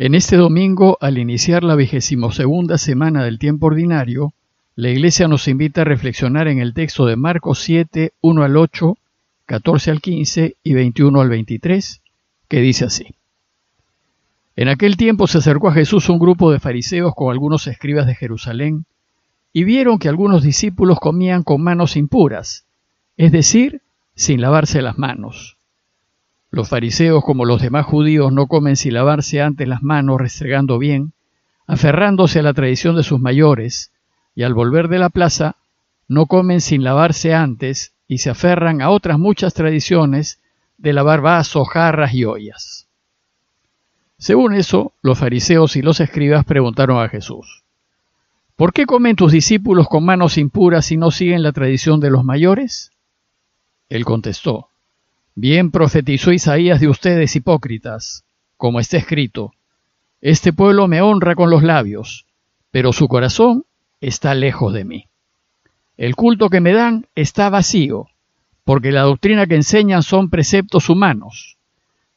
En este domingo, al iniciar la vigésimo segunda semana del tiempo ordinario, la Iglesia nos invita a reflexionar en el texto de Marcos 7, 1 al 8, 14 al 15 y 21 al 23, que dice así. En aquel tiempo se acercó a Jesús un grupo de fariseos con algunos escribas de Jerusalén, y vieron que algunos discípulos comían con manos impuras, es decir, sin lavarse las manos. Los fariseos, como los demás judíos, no comen sin lavarse antes las manos, restregando bien, aferrándose a la tradición de sus mayores, y al volver de la plaza, no comen sin lavarse antes, y se aferran a otras muchas tradiciones de lavar vasos, jarras y ollas. Según eso, los fariseos y los escribas preguntaron a Jesús, ¿Por qué comen tus discípulos con manos impuras y no siguen la tradición de los mayores? Él contestó, Bien profetizó Isaías de ustedes hipócritas, como está escrito, Este pueblo me honra con los labios, pero su corazón está lejos de mí. El culto que me dan está vacío, porque la doctrina que enseñan son preceptos humanos.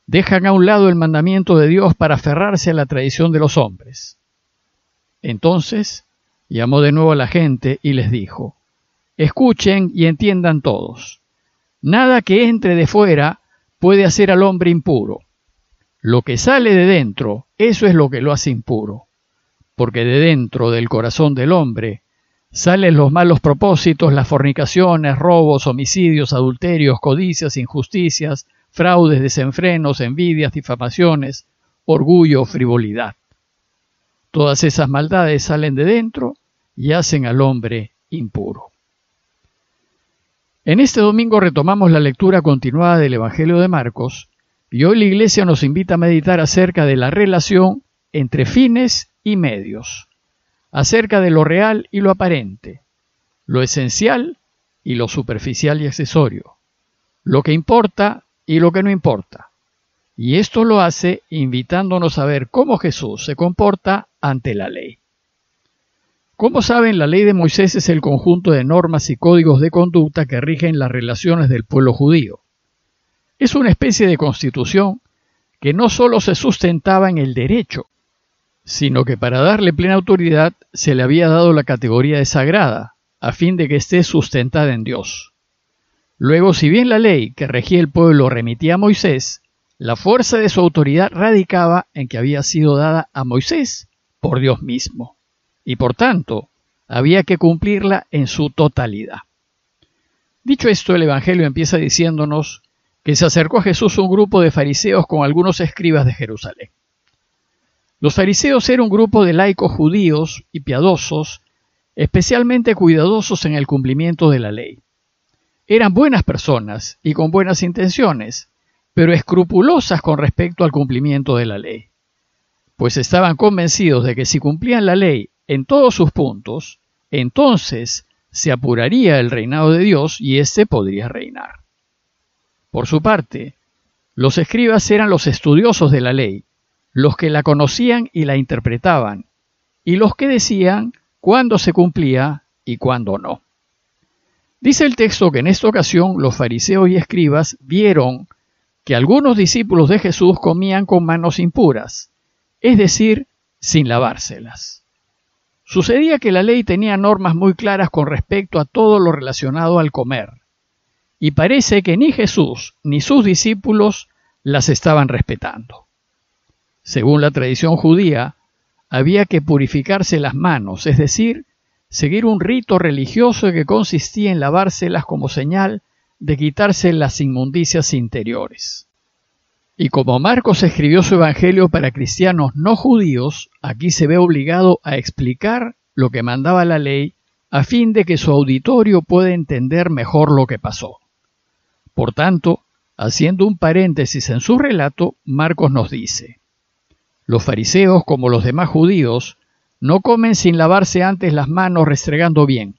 Dejan a un lado el mandamiento de Dios para aferrarse a la tradición de los hombres. Entonces llamó de nuevo a la gente y les dijo, Escuchen y entiendan todos. Nada que entre de fuera puede hacer al hombre impuro. Lo que sale de dentro, eso es lo que lo hace impuro. Porque de dentro del corazón del hombre salen los malos propósitos, las fornicaciones, robos, homicidios, adulterios, codicias, injusticias, fraudes, desenfrenos, envidias, difamaciones, orgullo, frivolidad. Todas esas maldades salen de dentro y hacen al hombre impuro. En este domingo retomamos la lectura continuada del Evangelio de Marcos y hoy la Iglesia nos invita a meditar acerca de la relación entre fines y medios, acerca de lo real y lo aparente, lo esencial y lo superficial y accesorio, lo que importa y lo que no importa. Y esto lo hace invitándonos a ver cómo Jesús se comporta ante la ley. Como saben, la ley de Moisés es el conjunto de normas y códigos de conducta que rigen las relaciones del pueblo judío. Es una especie de constitución que no sólo se sustentaba en el derecho, sino que para darle plena autoridad se le había dado la categoría de sagrada, a fin de que esté sustentada en Dios. Luego, si bien la ley que regía el pueblo remitía a Moisés, la fuerza de su autoridad radicaba en que había sido dada a Moisés por Dios mismo y por tanto había que cumplirla en su totalidad. Dicho esto, el Evangelio empieza diciéndonos que se acercó a Jesús un grupo de fariseos con algunos escribas de Jerusalén. Los fariseos eran un grupo de laicos judíos y piadosos, especialmente cuidadosos en el cumplimiento de la ley. Eran buenas personas y con buenas intenciones, pero escrupulosas con respecto al cumplimiento de la ley, pues estaban convencidos de que si cumplían la ley en todos sus puntos, entonces se apuraría el reinado de Dios y éste podría reinar. Por su parte, los escribas eran los estudiosos de la ley, los que la conocían y la interpretaban, y los que decían cuándo se cumplía y cuándo no. Dice el texto que en esta ocasión los fariseos y escribas vieron que algunos discípulos de Jesús comían con manos impuras, es decir, sin lavárselas. Sucedía que la ley tenía normas muy claras con respecto a todo lo relacionado al comer, y parece que ni Jesús ni sus discípulos las estaban respetando. Según la tradición judía, había que purificarse las manos, es decir, seguir un rito religioso que consistía en lavárselas como señal de quitarse las inmundicias interiores. Y como Marcos escribió su Evangelio para cristianos no judíos, aquí se ve obligado a explicar lo que mandaba la ley a fin de que su auditorio pueda entender mejor lo que pasó. Por tanto, haciendo un paréntesis en su relato, Marcos nos dice, los fariseos, como los demás judíos, no comen sin lavarse antes las manos restregando bien,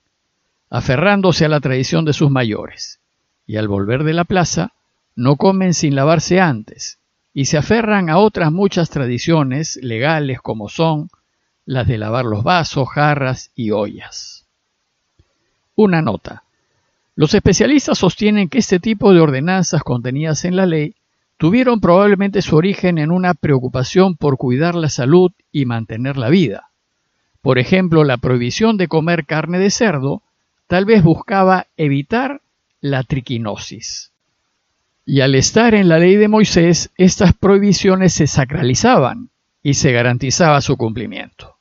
aferrándose a la tradición de sus mayores, y al volver de la plaza, no comen sin lavarse antes, y se aferran a otras muchas tradiciones legales como son las de lavar los vasos, jarras y ollas. Una nota. Los especialistas sostienen que este tipo de ordenanzas contenidas en la ley tuvieron probablemente su origen en una preocupación por cuidar la salud y mantener la vida. Por ejemplo, la prohibición de comer carne de cerdo tal vez buscaba evitar la triquinosis. Y al estar en la ley de Moisés, estas prohibiciones se sacralizaban y se garantizaba su cumplimiento.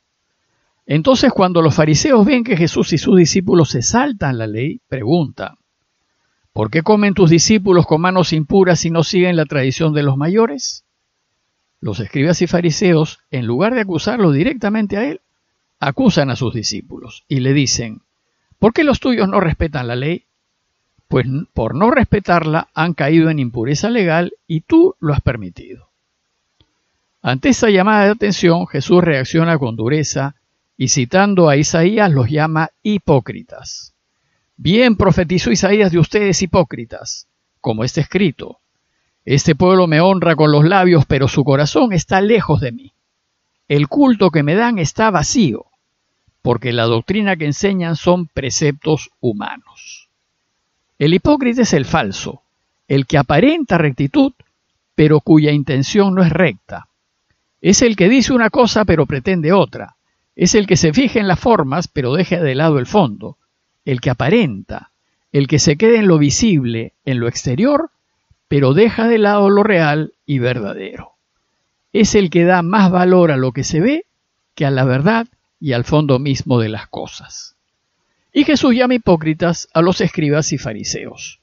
Entonces, cuando los fariseos ven que Jesús y sus discípulos se saltan la ley, preguntan, ¿por qué comen tus discípulos con manos impuras y no siguen la tradición de los mayores? Los escribas y fariseos, en lugar de acusarlo directamente a él, acusan a sus discípulos y le dicen, ¿por qué los tuyos no respetan la ley? Pues por no respetarla han caído en impureza legal y tú lo has permitido. Ante esa llamada de atención, Jesús reacciona con dureza y citando a Isaías los llama hipócritas. Bien profetizó Isaías de ustedes hipócritas, como está escrito. Este pueblo me honra con los labios, pero su corazón está lejos de mí. El culto que me dan está vacío porque la doctrina que enseñan son preceptos humanos. El hipócrita es el falso, el que aparenta rectitud, pero cuya intención no es recta. Es el que dice una cosa pero pretende otra. Es el que se fija en las formas pero deja de lado el fondo. El que aparenta, el que se queda en lo visible, en lo exterior, pero deja de lado lo real y verdadero. Es el que da más valor a lo que se ve que a la verdad y al fondo mismo de las cosas. Y Jesús llama hipócritas a los escribas y fariseos,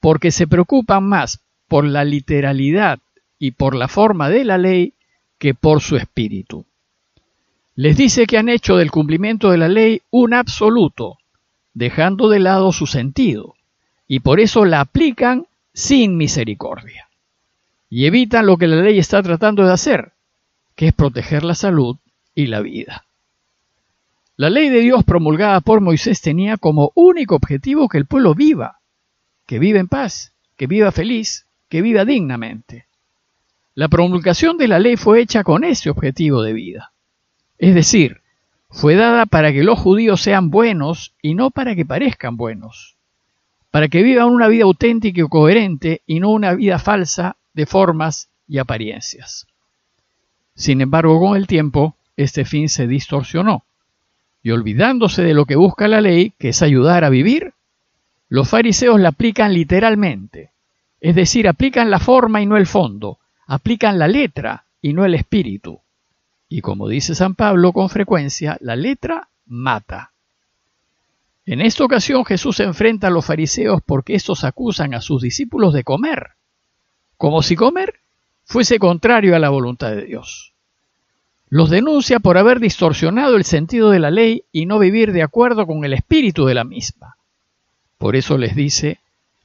porque se preocupan más por la literalidad y por la forma de la ley que por su espíritu. Les dice que han hecho del cumplimiento de la ley un absoluto, dejando de lado su sentido, y por eso la aplican sin misericordia. Y evitan lo que la ley está tratando de hacer, que es proteger la salud y la vida. La ley de Dios promulgada por Moisés tenía como único objetivo que el pueblo viva, que viva en paz, que viva feliz, que viva dignamente. La promulgación de la ley fue hecha con ese objetivo de vida. Es decir, fue dada para que los judíos sean buenos y no para que parezcan buenos, para que vivan una vida auténtica y coherente y no una vida falsa de formas y apariencias. Sin embargo, con el tiempo, este fin se distorsionó y olvidándose de lo que busca la ley, que es ayudar a vivir, los fariseos la aplican literalmente, es decir, aplican la forma y no el fondo, aplican la letra y no el espíritu. Y como dice San Pablo con frecuencia, la letra mata. En esta ocasión Jesús enfrenta a los fariseos porque estos acusan a sus discípulos de comer, como si comer fuese contrario a la voluntad de Dios. Los denuncia por haber distorsionado el sentido de la ley y no vivir de acuerdo con el espíritu de la misma. Por eso les dice,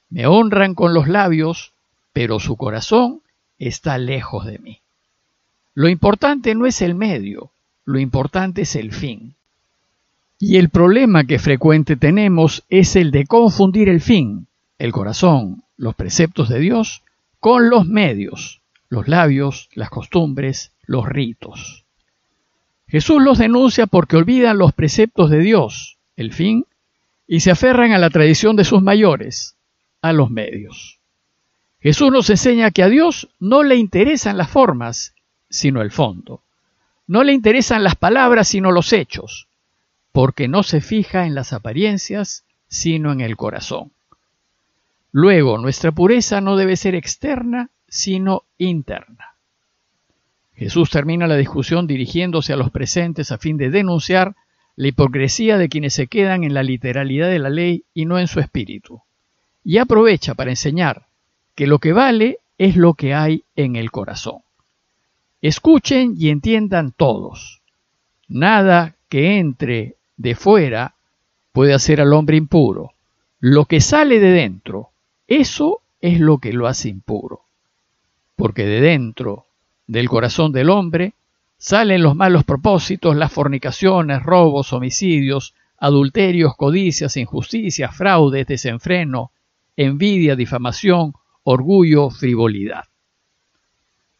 me honran con los labios, pero su corazón está lejos de mí. Lo importante no es el medio, lo importante es el fin. Y el problema que frecuente tenemos es el de confundir el fin, el corazón, los preceptos de Dios, con los medios, los labios, las costumbres, los ritos. Jesús los denuncia porque olvidan los preceptos de Dios, el fin, y se aferran a la tradición de sus mayores, a los medios. Jesús nos enseña que a Dios no le interesan las formas, sino el fondo. No le interesan las palabras, sino los hechos, porque no se fija en las apariencias, sino en el corazón. Luego, nuestra pureza no debe ser externa, sino interna. Jesús termina la discusión dirigiéndose a los presentes a fin de denunciar la hipocresía de quienes se quedan en la literalidad de la ley y no en su espíritu. Y aprovecha para enseñar que lo que vale es lo que hay en el corazón. Escuchen y entiendan todos. Nada que entre de fuera puede hacer al hombre impuro. Lo que sale de dentro, eso es lo que lo hace impuro. Porque de dentro del corazón del hombre salen los malos propósitos, las fornicaciones, robos, homicidios, adulterios, codicias, injusticias, fraudes, desenfreno, envidia, difamación, orgullo, frivolidad.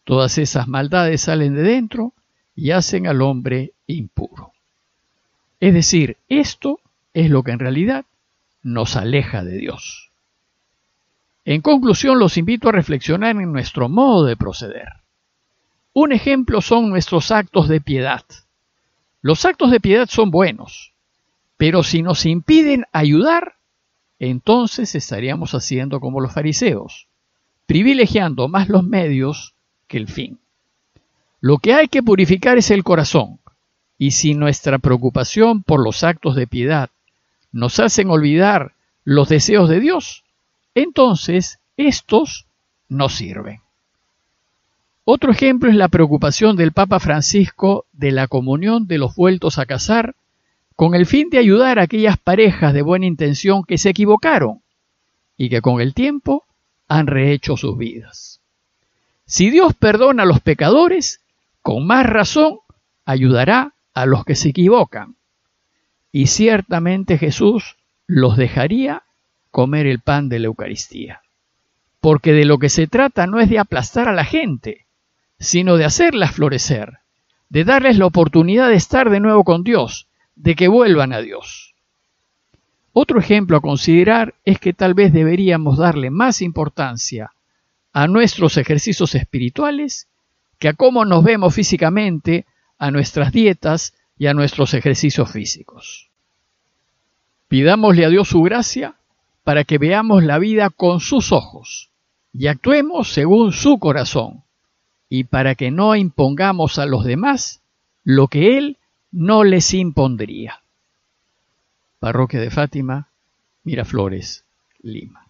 Todas esas maldades salen de dentro y hacen al hombre impuro. Es decir, esto es lo que en realidad nos aleja de Dios. En conclusión, los invito a reflexionar en nuestro modo de proceder. Un ejemplo son nuestros actos de piedad. Los actos de piedad son buenos, pero si nos impiden ayudar, entonces estaríamos haciendo como los fariseos, privilegiando más los medios que el fin. Lo que hay que purificar es el corazón, y si nuestra preocupación por los actos de piedad nos hacen olvidar los deseos de Dios, entonces estos no sirven. Otro ejemplo es la preocupación del Papa Francisco de la comunión de los vueltos a casar con el fin de ayudar a aquellas parejas de buena intención que se equivocaron y que con el tiempo han rehecho sus vidas. Si Dios perdona a los pecadores, con más razón ayudará a los que se equivocan. Y ciertamente Jesús los dejaría comer el pan de la Eucaristía. Porque de lo que se trata no es de aplastar a la gente, sino de hacerlas florecer, de darles la oportunidad de estar de nuevo con Dios, de que vuelvan a Dios. Otro ejemplo a considerar es que tal vez deberíamos darle más importancia a nuestros ejercicios espirituales que a cómo nos vemos físicamente, a nuestras dietas y a nuestros ejercicios físicos. Pidámosle a Dios su gracia para que veamos la vida con sus ojos y actuemos según su corazón, y para que no impongamos a los demás lo que Él no les impondría. Parroquia de Fátima, Miraflores, Lima.